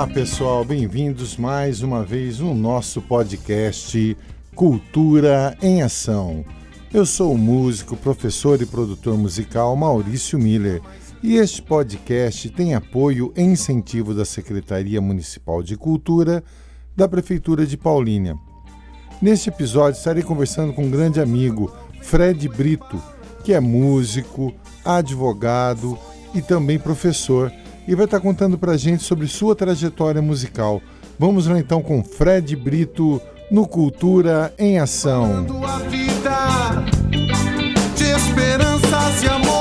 Olá pessoal, bem-vindos mais uma vez no nosso podcast Cultura em Ação. Eu sou o músico, professor e produtor musical Maurício Miller e este podcast tem apoio e incentivo da Secretaria Municipal de Cultura da Prefeitura de Paulínia. Neste episódio estarei conversando com um grande amigo, Fred Brito, que é músico, advogado e também professor e vai estar contando para a gente sobre sua trajetória musical. Vamos lá então com Fred Brito no Cultura em Ação. esperanças e amores,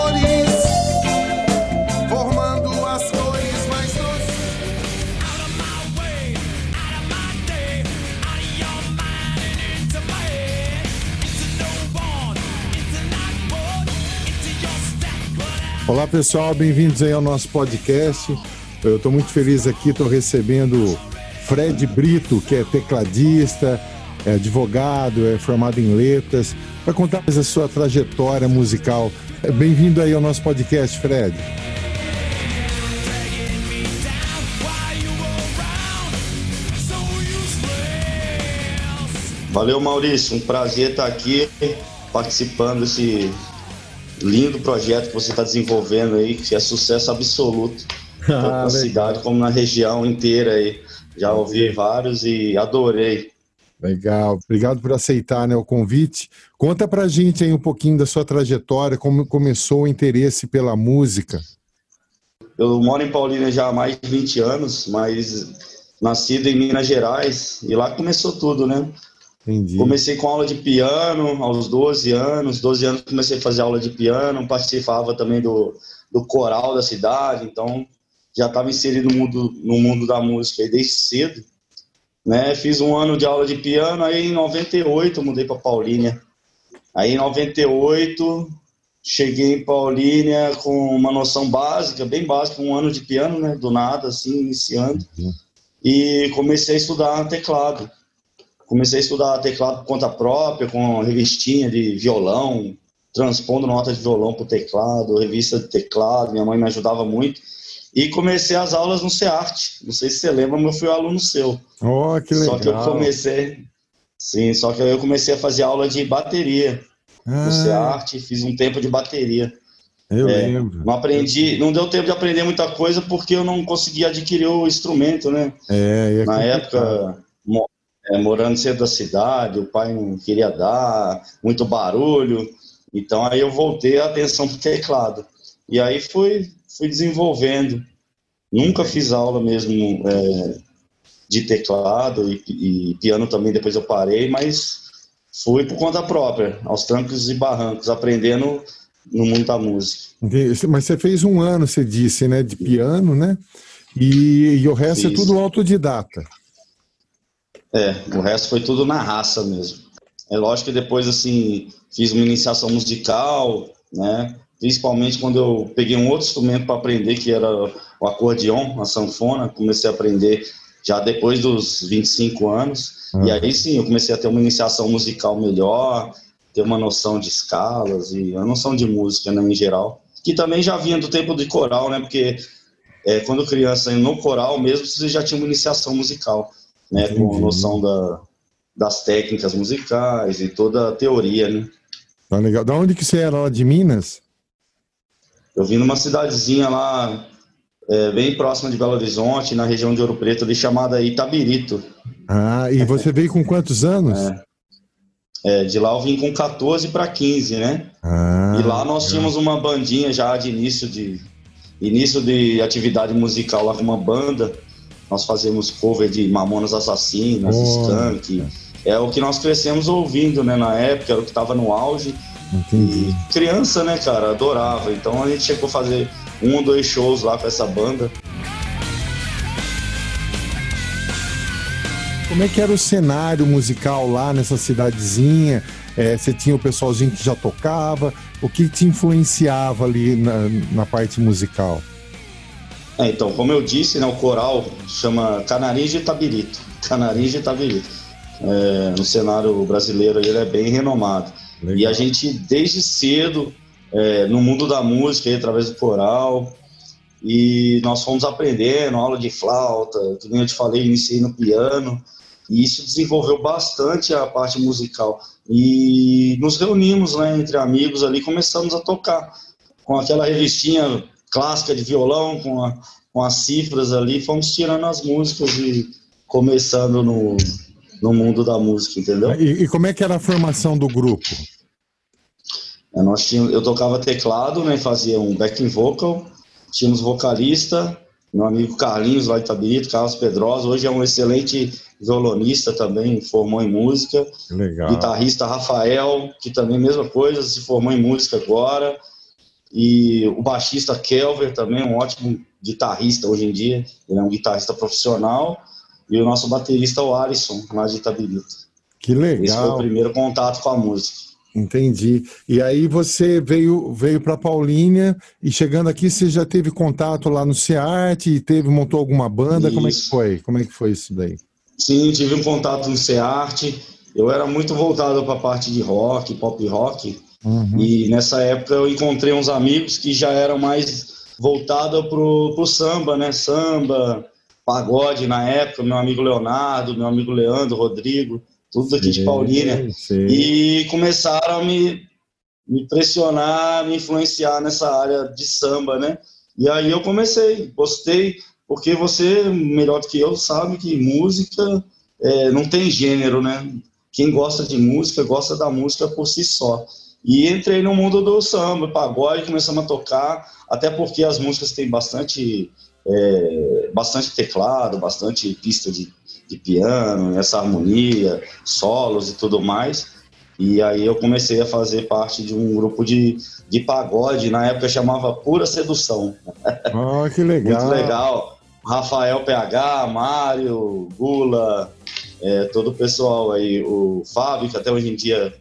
Olá pessoal, bem-vindos aí ao nosso podcast. Eu estou muito feliz aqui, estou recebendo Fred Brito, que é tecladista, é advogado, é formado em letras, para contar mais a sua trajetória musical. Bem-vindo aí ao nosso podcast, Fred. Valeu, Maurício. Um prazer estar aqui participando desse lindo projeto que você está desenvolvendo aí, que é sucesso absoluto, tanto ah, na cidade como na região inteira aí. Já ouvi vários e adorei. Legal, obrigado por aceitar né, o convite. Conta pra gente aí um pouquinho da sua trajetória, como começou o interesse pela música. Eu moro em Paulínia já há mais de 20 anos, mas nascido em Minas Gerais, e lá começou tudo, né? Entendi. Comecei com aula de piano aos 12 anos. 12 anos comecei a fazer aula de piano, participava também do, do coral da cidade, então já estava inserido no mundo, no mundo da música desde cedo. Né? Fiz um ano de aula de piano, aí em 98 mudei para Paulínia. Aí em 98 cheguei em Paulínia com uma noção básica, bem básica, um ano de piano, né? Do nada, assim, iniciando. Uhum. E comecei a estudar teclado comecei a estudar teclado por conta própria, com revistinha de violão, transpondo nota de violão para o teclado, revista de teclado, minha mãe me ajudava muito. E comecei as aulas no SEART. Não sei se você lembra, mas eu fui aluno seu. Oh, que legal. Só que eu comecei. Sim, só que eu comecei a fazer aula de bateria ah. no SEART, fiz um tempo de bateria. Eu é, lembro. Não aprendi, não deu tempo de aprender muita coisa porque eu não consegui adquirir o instrumento, né? É, é Na época, é, morando centro da cidade, o pai não queria dar, muito barulho. Então aí eu voltei a atenção para o teclado. E aí fui, fui desenvolvendo. Nunca fiz aula mesmo é, de teclado e, e, piano também, depois eu parei, mas fui por conta própria, aos trancos e barrancos, aprendendo no mundo da música. Mas você fez um ano, você disse, né, de piano, né? E, e o resto Fiz. é tudo autodidata. É, o resto foi tudo na raça mesmo. É lógico que depois, assim, fiz uma iniciação musical, né? Principalmente quando eu peguei um outro instrumento para aprender, que era o acordeon, a sanfona. Comecei a aprender já depois dos 25 anos. Uhum. E aí sim, eu comecei a ter uma iniciação musical melhor, ter uma noção de escalas e a noção de música né, em geral. Que também já vinha do tempo de coral, né? Porque é, quando criança, no coral mesmo, você já tinha uma iniciação musical né, com noção da, das técnicas musicais e toda a teoria, né? Tá legal. Da onde que você era lá de Minas? Eu vim numa cidadezinha lá, é, bem próxima de Belo Horizonte, na região de Ouro Preto, ali chamada Itabirito. Ah, e você veio com quantos anos? É. É, de lá eu vim com 14 para 15, né? Ah, e lá nós tínhamos uma bandinha já de início de início de atividade musical lá com uma banda. Nós fazemos cover de Mamonas Assassinas, oh, Skank. É o que nós crescemos ouvindo, né? Na época, era o que estava no auge. Entendi. E criança, né, cara, adorava. Então a gente chegou a fazer um ou dois shows lá com essa banda. Como é que era o cenário musical lá nessa cidadezinha? É, você tinha o pessoalzinho que já tocava? O que te influenciava ali na, na parte musical? É, então, como eu disse, né, o coral chama Canarinho de Tabirito. Canarinho de Tabirito. É, no cenário brasileiro ele é bem renomado. Legal. E a gente, desde cedo, é, no mundo da música, aí, através do coral, e nós fomos aprendendo, aula de flauta, que nem eu te falei, iniciei no piano, e isso desenvolveu bastante a parte musical. E nos reunimos né, entre amigos ali, começamos a tocar com aquela revistinha clássica de violão, com, a, com as cifras ali, fomos tirando as músicas e começando no, no mundo da música, entendeu? E, e como é que era a formação do grupo? É, nós tínhamos, eu tocava teclado, né, fazia um backing vocal, tínhamos vocalista, meu amigo Carlinhos lá de Itabirito, Carlos Pedrosa, hoje é um excelente violonista também, formou em música. Legal. Guitarrista Rafael, que também mesma coisa, se formou em música agora. E o baixista Kelver também, um ótimo guitarrista hoje em dia, ele é um guitarrista profissional. E o nosso baterista, o Alisson, lá de Itabirito. Que legal. Esse foi o primeiro contato com a música. Entendi. E aí você veio veio para Paulínia e chegando aqui você já teve contato lá no SEART e teve montou alguma banda? Isso. Como é que foi? Como é que foi isso daí? Sim, tive um contato no SEART. Eu era muito voltado para a parte de rock, pop rock. Uhum. E nessa época eu encontrei uns amigos que já eram mais voltados pro, pro samba, né? Samba, pagode na época, meu amigo Leonardo, meu amigo Leandro, Rodrigo tudo aqui de Paulínia. E começaram a me, me pressionar, me influenciar nessa área de samba, né? E aí eu comecei, gostei, porque você, melhor do que eu, sabe que música é, não tem gênero, né? Quem gosta de música, gosta da música por si só. E entrei no mundo do samba, pagode, começamos a tocar, até porque as músicas têm bastante, é, bastante teclado, bastante pista de, de piano, essa harmonia, solos e tudo mais. E aí eu comecei a fazer parte de um grupo de, de pagode, na época chamava Pura Sedução. Oh, que legal. Muito legal. Rafael PH, Mário, Gula, é, todo o pessoal aí, o Fábio, que até hoje em dia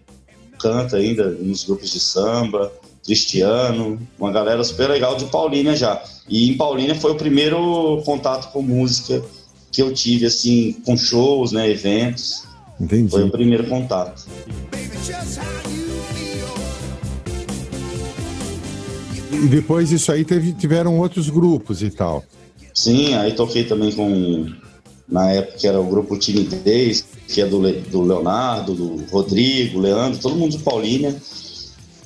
canta ainda nos grupos de samba, Cristiano, uma galera super legal de Paulínia já. E em Paulínia foi o primeiro contato com música que eu tive, assim, com shows, né, eventos. Entendi. Foi o primeiro contato. E depois disso aí teve, tiveram outros grupos e tal. Sim, aí toquei também com, na época era o grupo Timidez, que é do, do Leonardo, do Rodrigo, Leandro, todo mundo de Paulínia.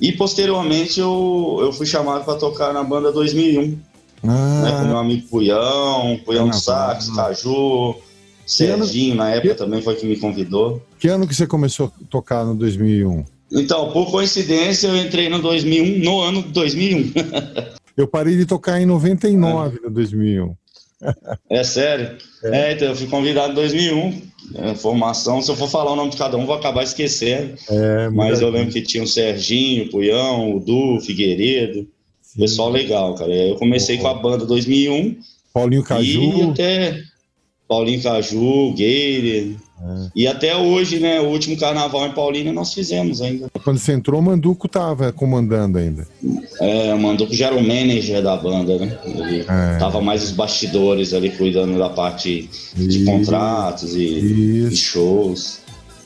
E posteriormente eu, eu fui chamado para tocar na banda 2001 ah. Né, com meu amigo Puyão, Puyão ah, Sax, ah. Caju, Serginho, na época que... também foi que me convidou. Que ano que você começou a tocar no 2001? Então, por coincidência, eu entrei no 2001, no ano de 2001. eu parei de tocar em 99, é. no 2001. É sério? É. é. então eu fui convidado em 2001. É, formação, se eu for falar o nome de cada um, vou acabar esquecendo. É, Mas eu lembro que tinha o Serginho, o Puyão, o Du, Figueiredo. Pessoal legal, cara. Eu comecei com a banda 2001. Paulinho Caju. E até Paulinho Caju, Gueire. É. E até hoje, né? O último carnaval em Paulínia nós fizemos ainda. Quando você entrou, o Manduco tava comandando ainda. É, o Manduco já era o manager da banda, né? Ele é. tava mais os bastidores ali, cuidando da parte de contratos e, e, shows.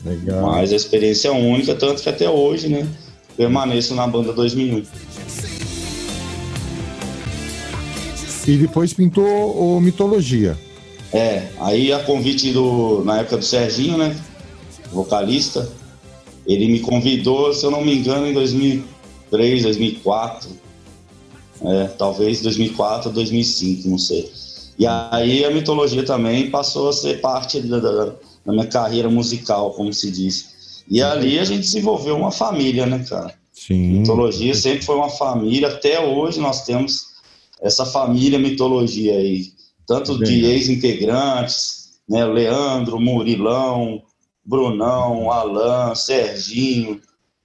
Legal. Mas a experiência é única, tanto que até hoje, né? Permaneço na banda 2001. E depois pintou o Mitologia. É, aí a convite do, na época do Serginho, né? Vocalista, ele me convidou, se eu não me engano, em 2003, 2004. É, talvez 2004, 2005, não sei. E aí a mitologia também passou a ser parte da, da, da minha carreira musical, como se diz. E ali a gente desenvolveu uma família, né, cara? Sim. Mitologia sempre foi uma família. Até hoje nós temos essa família mitologia aí, tanto Bem, de ex-integrantes, né, Leandro, Murilão, Brunão, Alan, Serginho,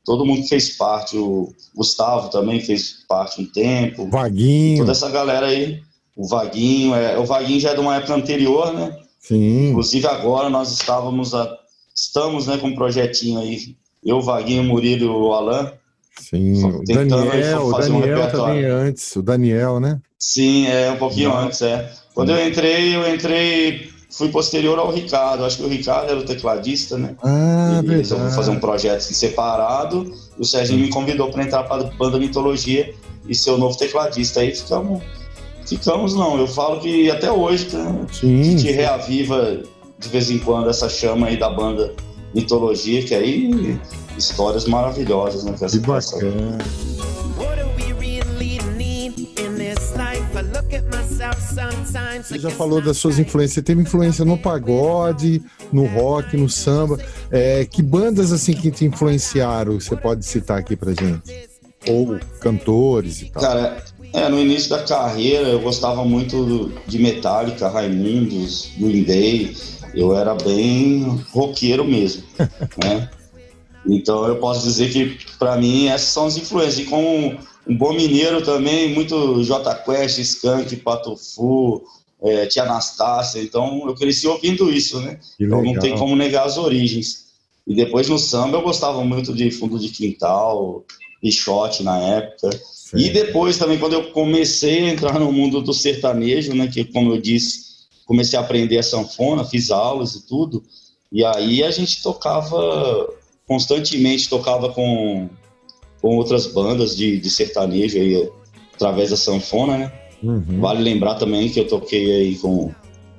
todo mundo fez parte, o Gustavo também fez parte um tempo. Vaguinho. Toda essa galera aí, o Vaguinho, é, o Vaguinho já é de uma época anterior, né? Sim. Inclusive agora nós estávamos, a, estamos né, com um projetinho aí, eu, Vaguinho, Murilo e o Alan, Sim, o Daniel, o Daniel um também antes, o Daniel, né? Sim, é um pouquinho Não. antes, é. Quando eu entrei, eu entrei, fui posterior ao Ricardo. Acho que o Ricardo era o tecladista, né? Ah, e resolveu fazer um projeto assim, separado. E o Serginho me convidou para entrar para a banda Mitologia e ser o novo tecladista. Aí ficamos Ficamos não, eu falo que até hoje né, Sim. a gente reaviva de vez em quando essa chama aí da banda Mitologia, que aí histórias maravilhosas, né? Que, que bacana. Você já falou das suas influências. Você teve influência no pagode, no rock, no samba. É, que bandas assim que te influenciaram? Você pode citar aqui pra gente? Ou cantores e tal? Cara, é, no início da carreira eu gostava muito de Metallica, Raimundos, Green Day. Eu era bem roqueiro mesmo, né? Então eu posso dizer que para mim essas são as influências. E como um bom mineiro também, muito J Quest, Skank, Patofu, é, Tia Anastácia. Então eu cresci ouvindo isso, né? Então não tem como negar as origens. E depois no samba eu gostava muito de Fundo de Quintal, Pichote na época. Sim. E depois também, quando eu comecei a entrar no mundo do sertanejo, né? Que como eu disse, comecei a aprender a sanfona, fiz aulas e tudo. E aí a gente tocava constantemente, tocava com com outras bandas de, de sertanejo aí, através da sanfona, né? Uhum. Vale lembrar também que eu toquei aí com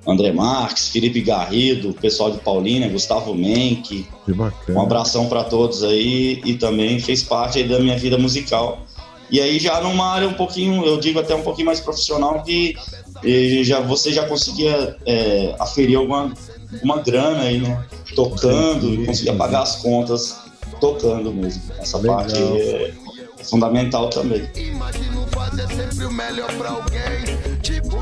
André Marques, Felipe Garrido, pessoal de Paulínia, Gustavo Menck. Que bacana. Um abração para todos aí e também fez parte aí da minha vida musical. E aí já numa área um pouquinho, eu digo até um pouquinho mais profissional, que já, você já conseguia é, aferir alguma, alguma grana aí, né? Tocando, e conseguia pagar as contas tocando mesmo. Essa Legal. parte é fundamental também. Tipo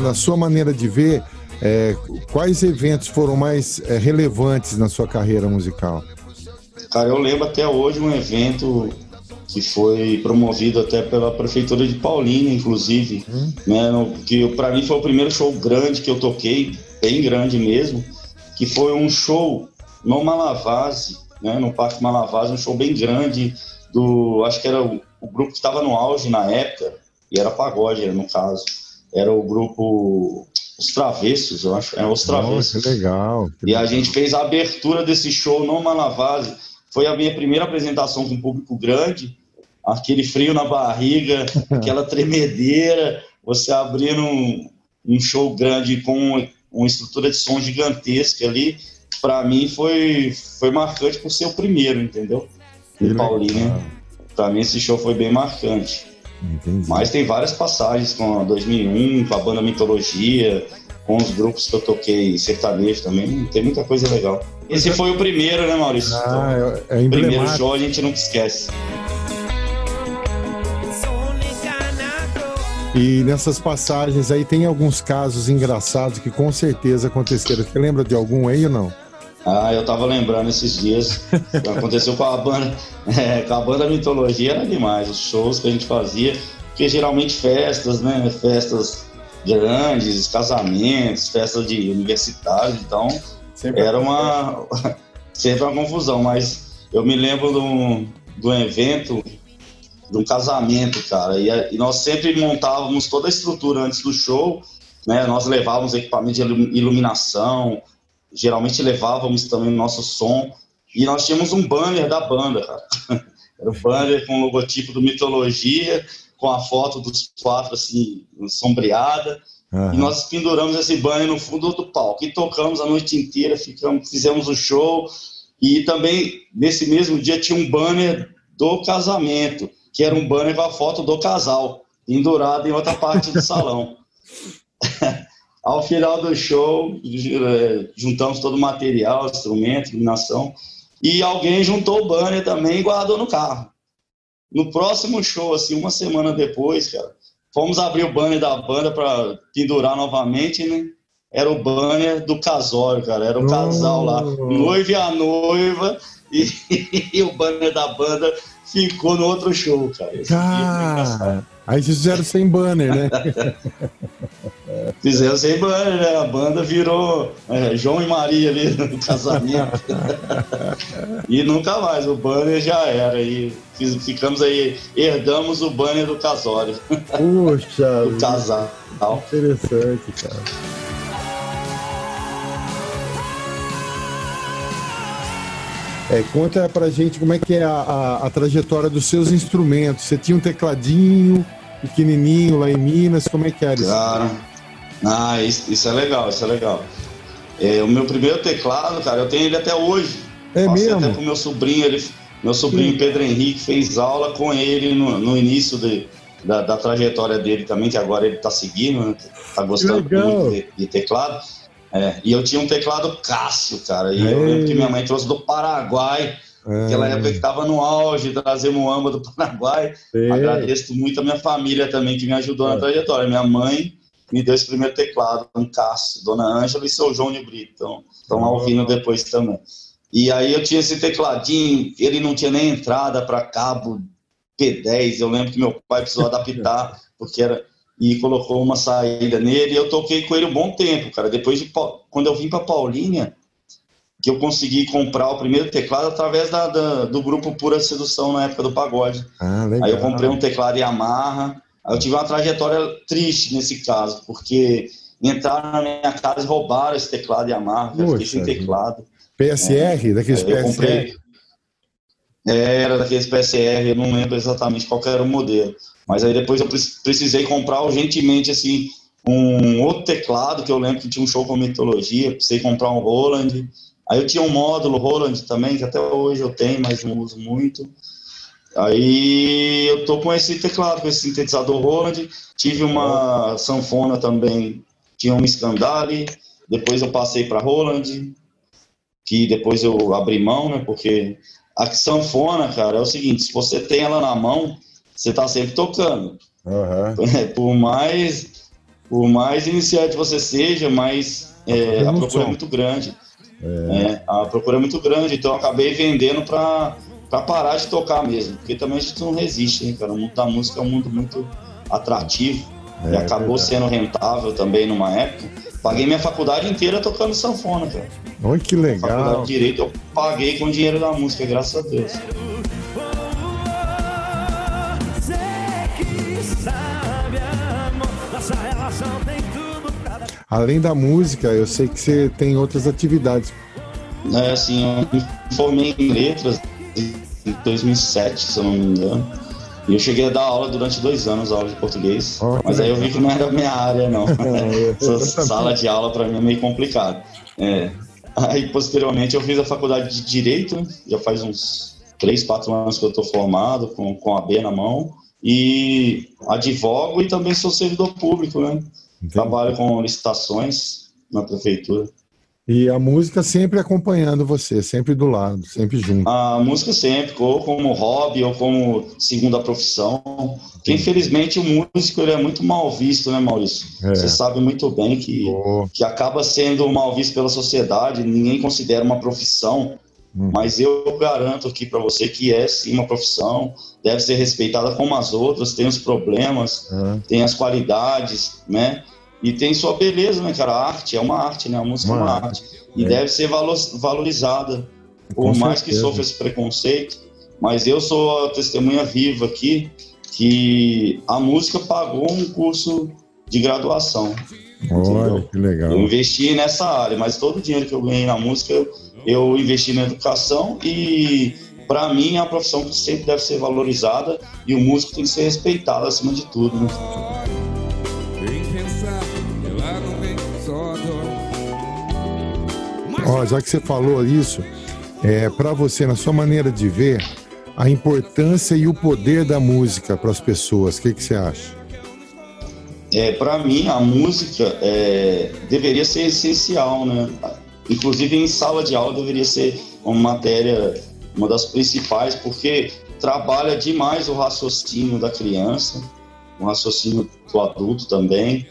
na sua maneira de ver, é, quais eventos foram mais é, relevantes na sua carreira musical? Cara, eu lembro até hoje um evento que foi promovido até pela prefeitura de Paulínia, inclusive, hum. né, no, que para mim foi o primeiro show grande que eu toquei, bem grande mesmo, que foi um show no Malavase, né, no Parque Malavase, um show bem grande do, acho que era o, o grupo que estava no auge na época, e era pagode, no caso, era o grupo Os Travessos, eu acho, é Os Travessos. Nossa, que legal. Que e legal. a gente fez a abertura desse show no Malavase, foi a minha primeira apresentação com um público grande, aquele frio na barriga, aquela tremedeira, você abrindo um, um show grande com uma estrutura de som gigantesca ali, para mim foi, foi marcante por ser o primeiro, entendeu? Em Paulínia. Para mim esse show foi bem marcante. Entendi. Mas tem várias passagens com a 2001, com a banda Mitologia, com os grupos que eu toquei sertanejo também. Tem muita coisa legal. Esse foi o primeiro, né, Maurício? Ah, é, é o primeiro show a gente nunca esquece. E nessas passagens aí tem alguns casos engraçados que com certeza aconteceram. Você lembra de algum aí ou não? Ah, eu tava lembrando esses dias. aconteceu com a banda, é, com a banda Mitologia era demais, os shows que a gente fazia, porque geralmente festas, né? Festas grandes, casamentos, festas de universitários, então sempre era uma sempre uma confusão, mas eu me lembro de um, de um evento, de um casamento, cara, e, e nós sempre montávamos toda a estrutura antes do show, né? Nós levávamos equipamento de iluminação, geralmente levávamos também o nosso som. E nós tínhamos um banner da banda, cara. Era um banner com o logotipo do Mitologia, com a foto dos quatro, assim, sombreada. Uhum. E nós penduramos esse banner no fundo do palco. E tocamos a noite inteira, ficamos, fizemos o show. E também, nesse mesmo dia, tinha um banner do casamento, que era um banner com a foto do casal, pendurado em outra parte do salão. Ao final do show, é, juntamos todo o material, instrumento, iluminação, e alguém juntou o banner também e guardou no carro. No próximo show, assim, uma semana depois, cara, fomos abrir o banner da banda para pendurar novamente, né? Era o banner do casório, cara. Era o casal lá, noiva e a noiva, e, e, o banner da banda ficou no outro show, cara. Cara, aí vocês fizeram sem banner, né? Fizeram sem banner, né? A banda virou é, João e Maria ali no casamento. e nunca mais, o banner já era. E ficamos aí, herdamos o banner do casório. Puxa! do casal. Interessante, cara. É, conta pra gente como é que é a, a, a, trajetória dos seus instrumentos. Você tinha um tecladinho, pequenininho lá em Minas, como é que era isso? Cara, ah, isso, isso é legal, isso é legal. É, o meu primeiro teclado, cara, eu tenho ele até hoje. É Passei mesmo? até pro meu sobrinho, ele, meu sobrinho Sim. Pedro Henrique fez aula com ele no, no início de, da, da, trajetória dele também, que agora ele está seguindo, né? tá gostando muito de, de teclado. É, e eu tinha um teclado Cássio, cara. E Ei. eu lembro que minha mãe trouxe do Paraguai, é. aquela época que estava no auge, trazer Moamba do Paraguai. Ei. Agradeço muito a minha família também, que me ajudou é. na trajetória. Minha mãe me deu esse primeiro teclado, um Cássio, Dona Ângela e seu João de Brito. Então, estão ouvindo depois também. E aí eu tinha esse tecladinho, ele não tinha nem entrada para cabo P10. Eu lembro que meu pai precisou adaptar, porque era e colocou uma saída nele. E eu toquei com ele um bom tempo, cara. Depois de quando eu vim para Paulínia, que eu consegui comprar o primeiro teclado através da, da, do grupo Pura Sedução na época do pagode. Ah, Aí eu comprei um teclado Yamaha. Aí eu tive uma trajetória triste nesse caso, porque entraram na minha casa e roubaram esse teclado Yamaha. Eu fiquei sem teclado. PSR, é, daqueles PSR? Comprei, era daqueles PSR, eu não lembro exatamente qual era o modelo. Mas aí depois eu precisei comprar urgentemente, assim, um outro teclado, que eu lembro que tinha um show com mitologia, precisei comprar um Roland. Aí eu tinha um módulo Roland também, que até hoje eu tenho, mas não uso muito. Aí eu tô com esse teclado, com esse sintetizador Roland. Tive uma sanfona também, tinha um Scandale. Depois eu passei para Roland, que depois eu abri mão, né? Porque a sanfona, cara, é o seguinte: se você tem ela na mão, você está sempre tocando. Uhum. Por mais por mais iniciante você seja, mais é, a procura é muito grande. É. É, a procura é muito grande, então eu acabei vendendo para parar de tocar mesmo, porque também a gente não resiste, hein, cara. O mundo da música é um mundo muito atrativo é, e acabou sendo rentável também numa época. Paguei minha faculdade inteira tocando sanfona, cara. Olha que legal. Faculdade de Direito eu paguei com o dinheiro da música, graças a Deus. Além da música, eu sei que você tem outras atividades. É, assim, eu me formei em letras em 2007, se eu não me engano. E eu cheguei a dar aula durante dois anos, aula de português. Oh, mas aí eu vi que não era a minha área, não. Essa sala de aula para mim é meio complicado. É. Aí, posteriormente, eu fiz a faculdade de Direito, já faz uns três, quatro anos que eu estou formado, com, com a B na mão. E advogo e também sou servidor público, né? Entendi. Trabalho com licitações na prefeitura. E a música sempre acompanhando você, sempre do lado, sempre junto. A música sempre, ou como hobby, ou como segunda profissão. Porque, infelizmente, o músico ele é muito mal visto, né, Maurício? É. Você sabe muito bem que, oh. que acaba sendo mal visto pela sociedade, ninguém considera uma profissão. Hum. Mas eu garanto aqui para você que é sim uma profissão, deve ser respeitada como as outras, tem os problemas, é. tem as qualidades, né? E tem sua beleza, né, cara? A arte é uma arte, né? A música uma é uma arte. arte. E é. deve ser valorizada, por Com mais certeza. que sofra esse preconceito. Mas eu sou a testemunha viva aqui que a música pagou um curso de graduação. Olha, que legal. Eu investi nessa área, mas todo o dinheiro que eu ganhei na música eu, eu investi na educação e para mim é uma profissão que sempre deve ser valorizada e o músico tem que ser respeitado acima de tudo. Né? Ó, já que você falou isso, é, para você, na sua maneira de ver, a importância e o poder da música para as pessoas, o que, que você acha? É, para mim, a música é, deveria ser essencial, né? Inclusive em sala de aula deveria ser uma matéria, uma das principais, porque trabalha demais o raciocínio da criança, o raciocínio do adulto também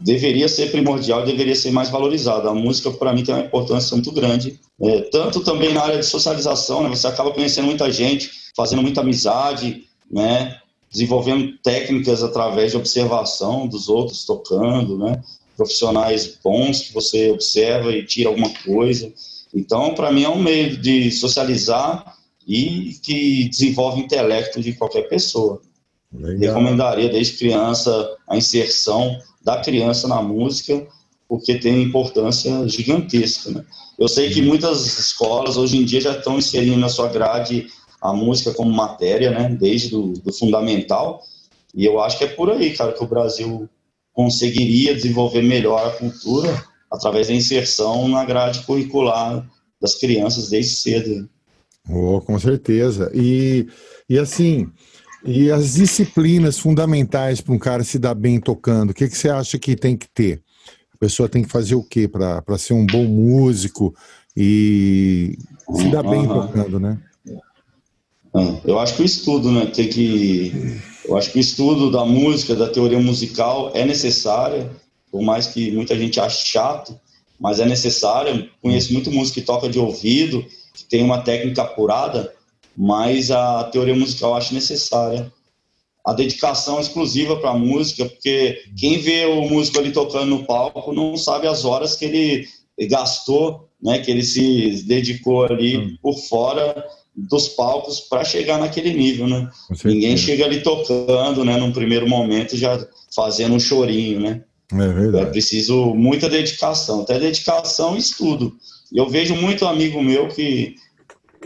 deveria ser primordial, deveria ser mais valorizada. A música, para mim, tem uma importância muito grande, é, tanto também na área de socialização, né? Você acaba conhecendo muita gente, fazendo muita amizade, né? Desenvolvendo técnicas através de observação dos outros tocando, né? Profissionais bons que você observa e tira alguma coisa. Então, para mim, é um meio de socializar e que desenvolve o intelecto de qualquer pessoa. Legal. Recomendaria desde criança a inserção da criança na música, porque tem importância gigantesca. Né? Eu sei que muitas escolas hoje em dia já estão inserindo na sua grade a música como matéria, né, desde do, do fundamental. E eu acho que é por aí, cara, que o Brasil conseguiria desenvolver melhor a cultura através da inserção na grade curricular das crianças desde cedo. Oh, com certeza. E, e assim, e as disciplinas fundamentais para um cara se dar bem tocando, o que, que você acha que tem que ter? A pessoa tem que fazer o quê para ser um bom músico e se dar bem uhum. tocando, né? Eu acho que o estudo, né? Tem que. Eu acho que o estudo da música, da teoria musical é necessário, por mais que muita gente ache chato, mas é necessário. Conheço muito músico que toca de ouvido, que tem uma técnica apurada, mas a teoria musical eu acho necessária. A dedicação exclusiva para a música, porque quem vê o músico ali tocando no palco não sabe as horas que ele gastou, né, que ele se dedicou ali hum. por fora dos palcos para chegar naquele nível, né? Ninguém chega ali tocando, né, num primeiro momento já fazendo um chorinho, né? É verdade. É preciso muita dedicação, até dedicação e estudo. Eu vejo muito amigo meu que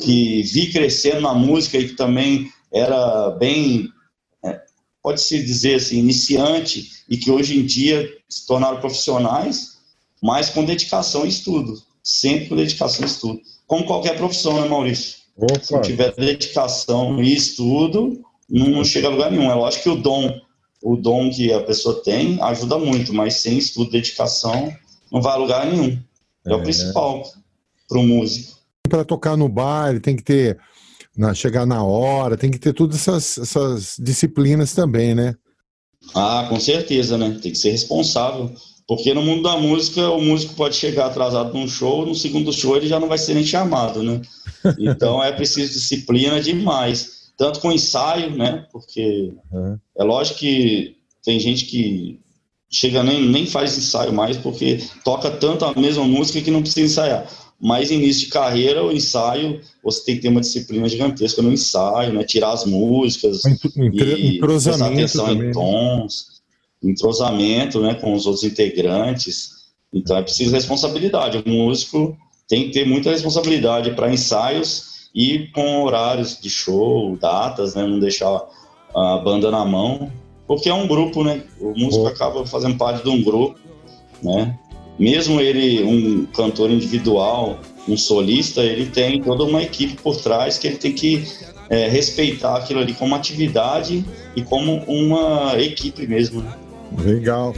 que vi crescendo na música e que também era bem, é, pode-se dizer assim, iniciante e que hoje em dia se tornaram profissionais, mas com dedicação e estudo. Sempre com dedicação e estudo. Como qualquer profissão, né, Maurício? Opa. Se tiver dedicação e estudo, não chega a lugar nenhum. É lógico que o dom, o dom que a pessoa tem ajuda muito, mas sem estudo, dedicação, não vai a lugar nenhum. É, é o principal para o músico. Para tocar no bar, ele tem que ter, na, chegar na hora, tem que ter todas essas, essas disciplinas também, né? Ah, com certeza, né? Tem que ser responsável. Porque no mundo da música, o músico pode chegar atrasado num show, no segundo show ele já não vai ser nem chamado, né? Então é preciso disciplina demais. Tanto com ensaio, né? Porque uhum. é lógico que tem gente que chega nem, nem faz ensaio mais, porque toca tanto a mesma música que não precisa ensaiar. Mas início de carreira, o ensaio, você tem que ter uma disciplina gigantesca no ensaio, né? Tirar as músicas, e prestar atenção também. em né? Entrosamento né, com os outros integrantes. Então é preciso responsabilidade. O músico tem que ter muita responsabilidade para ensaios e com horários de show, datas, né, não deixar a banda na mão, porque é um grupo, né? O músico acaba fazendo parte de um grupo, né? Mesmo ele um cantor individual, um solista, ele tem toda uma equipe por trás que ele tem que é, respeitar aquilo ali como atividade e como uma equipe mesmo. Né? Legal.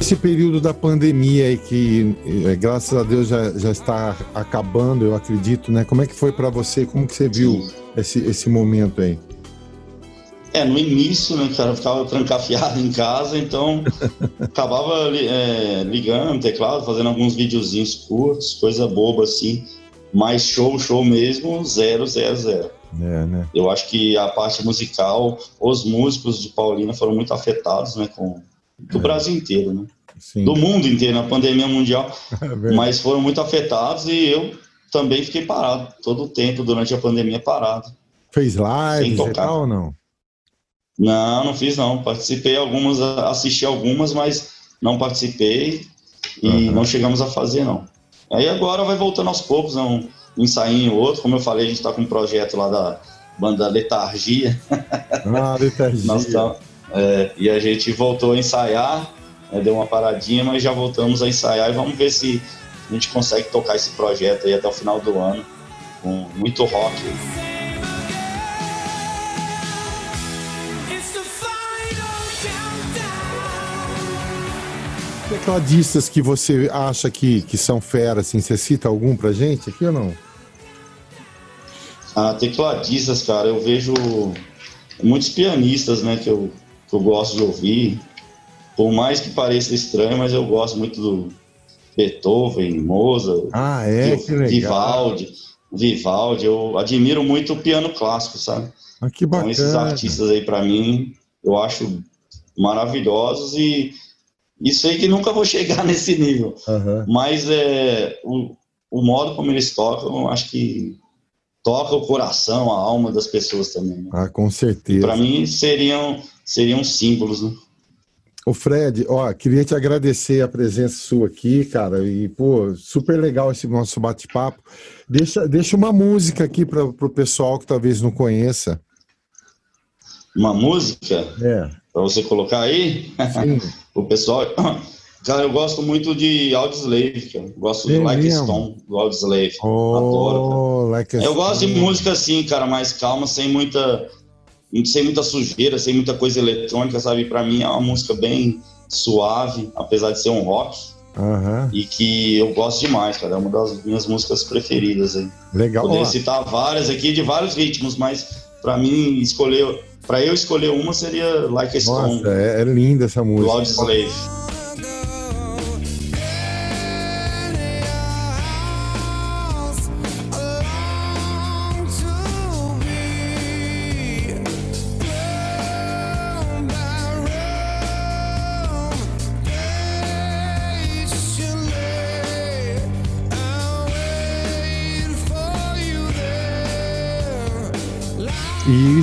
Esse período da pandemia aí que, é, graças a Deus, já, já está acabando, eu acredito, né? Como é que foi para você? Como que você viu esse, esse momento aí? É, no início, né, cara, eu ficava trancafiado em casa, então acabava é, ligando teclado, fazendo alguns videozinhos curtos, coisa boba assim, mas show, show mesmo, zero, zero, zero. É, né? Eu acho que a parte musical, os músicos de Paulina foram muito afetados, né, com do é. Brasil inteiro, né? Sim. Do mundo inteiro, na pandemia mundial, é mas foram muito afetados e eu também fiquei parado todo o tempo durante a pandemia parado. Fez live e tal ou não? Não, não fiz não. Participei algumas, assisti algumas, mas não participei e uhum. não chegamos a fazer não. Aí agora vai voltando aos poucos, não um ensaio outro. Como eu falei, a gente está com um projeto lá da banda Letargia. Ah, Letargia. tá, é, e a gente voltou a ensaiar, né, deu uma paradinha, mas já voltamos a ensaiar e vamos ver se a gente consegue tocar esse projeto aí até o final do ano, com muito rock. Tecladistas que você acha que, que são feras, assim, você cita algum pra gente aqui ou não? Ah, tecladistas, cara, eu vejo muitos pianistas, né, que eu, que eu gosto de ouvir. Por mais que pareça estranho, mas eu gosto muito do Beethoven, Mozart, ah, é? Vivaldi. Vivaldi, eu admiro muito o piano clássico, sabe? Ah, que bacana. Então, esses artistas aí, para mim, eu acho maravilhosos e isso aí que nunca vou chegar nesse nível. Uhum. Mas é, o, o modo como eles tocam, acho que toca o coração, a alma das pessoas também. Né? Ah, com certeza. Para mim seriam seriam símbolos, né? Ô Fred, ó, queria te agradecer a presença sua aqui, cara, e pô, super legal esse nosso bate-papo. Deixa, deixa uma música aqui para o pessoal que talvez não conheça. Uma música? É. Para você colocar aí? Sim. o pessoal. Cara, eu gosto muito de Audioslave, cara. Gosto é do Like mesmo? Stone, do Audioslave. Oh, Adoro, Like eu gosto de música assim, cara, mais calma, sem muita sem muita sujeira, sem muita coisa eletrônica, sabe? Para mim é uma música bem suave, apesar de ser um rock. Uhum. E que eu gosto demais, cara. É uma das minhas músicas preferidas aí. Legal. Poderia citar várias aqui de vários ritmos, mas para mim escolher, para eu escolher uma seria Like a Stone. Nossa, é, é linda essa música. Lord Slave.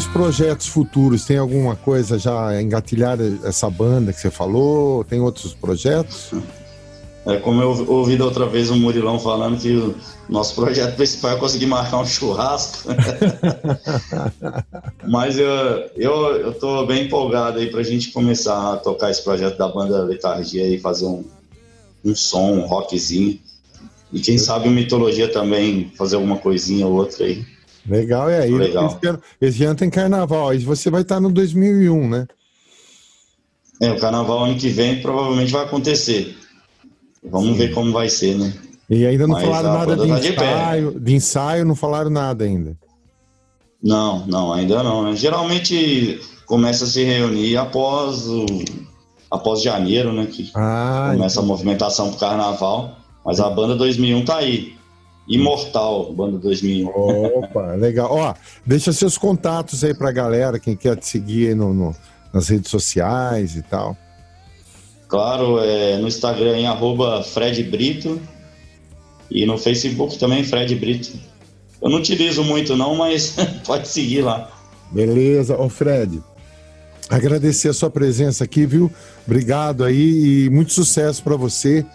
Os projetos futuros, tem alguma coisa já engatilhada essa banda que você falou? Tem outros projetos? É como eu ouvi da outra vez o Murilão falando que o nosso projeto principal é conseguir marcar um churrasco. Mas eu, eu, eu tô bem empolgado aí pra gente começar a tocar esse projeto da banda Letargia e fazer um, um som, um rockzinho. E quem sabe o Mitologia também fazer alguma coisinha ou outra aí. Legal, é aí. Legal. Esse ano tem carnaval, aí você vai estar no 2001, né? É, o carnaval ano que vem provavelmente vai acontecer. Vamos Sim. ver como vai ser, né? E ainda não Mas falaram nada de tá ensaio, de, de, ensaio, não falaram nada ainda. Não, não, ainda não. Né? Geralmente começa a se reunir após o após janeiro, né? Que ah, começa então. a movimentação pro carnaval. Mas a banda 2001 tá aí. Imortal, banda 2001. Opa, legal. Ó, deixa seus contatos aí pra galera, quem quer te seguir no, no nas redes sociais e tal. Claro, é, no Instagram em arroba Fred Brito e no Facebook também Fred Brito. Eu não utilizo muito não, mas pode seguir lá. Beleza. Ô Fred, agradecer a sua presença aqui, viu? Obrigado aí e muito sucesso para você.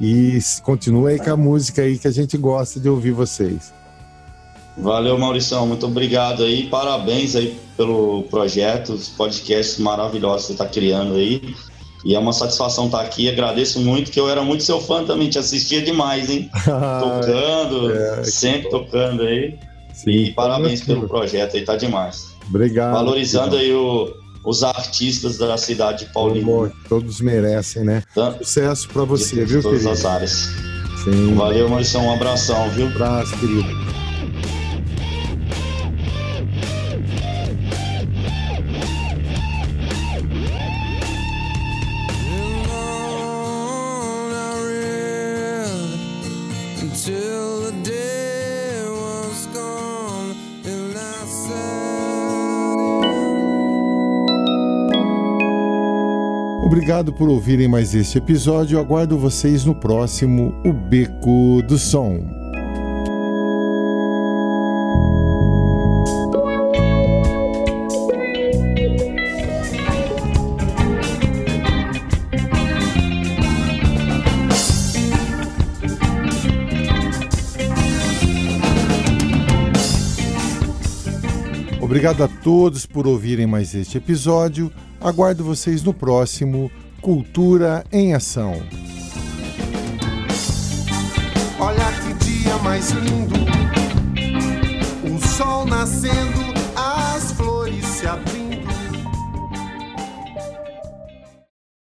E continua aí com a música aí que a gente gosta de ouvir vocês. Valeu, Maurição. Muito obrigado aí. Parabéns aí pelo projeto, os podcasts maravilhosos que você está criando aí. E é uma satisfação estar aqui. Agradeço muito, que eu era muito seu fã também, te assistia demais, hein? tocando, é, sempre tocando aí. Sim, e parabéns pelo projeto aí, tá demais. Obrigado. Valorizando obrigado. aí o, os artistas da cidade de Paulínia. todos merecem, né? Tá? Sucesso para você, viu, todas querido? as áreas. Sim. Valeu, Maurício, um abração, viu? Um abraço, querido. Obrigado por ouvirem mais este episódio. Aguardo vocês no próximo O Beco do Som. Obrigado a todos por ouvirem mais este episódio. Aguardo vocês no próximo Cultura em Ação. Olha que dia mais lindo, o sol nascendo, as flores se abrindo.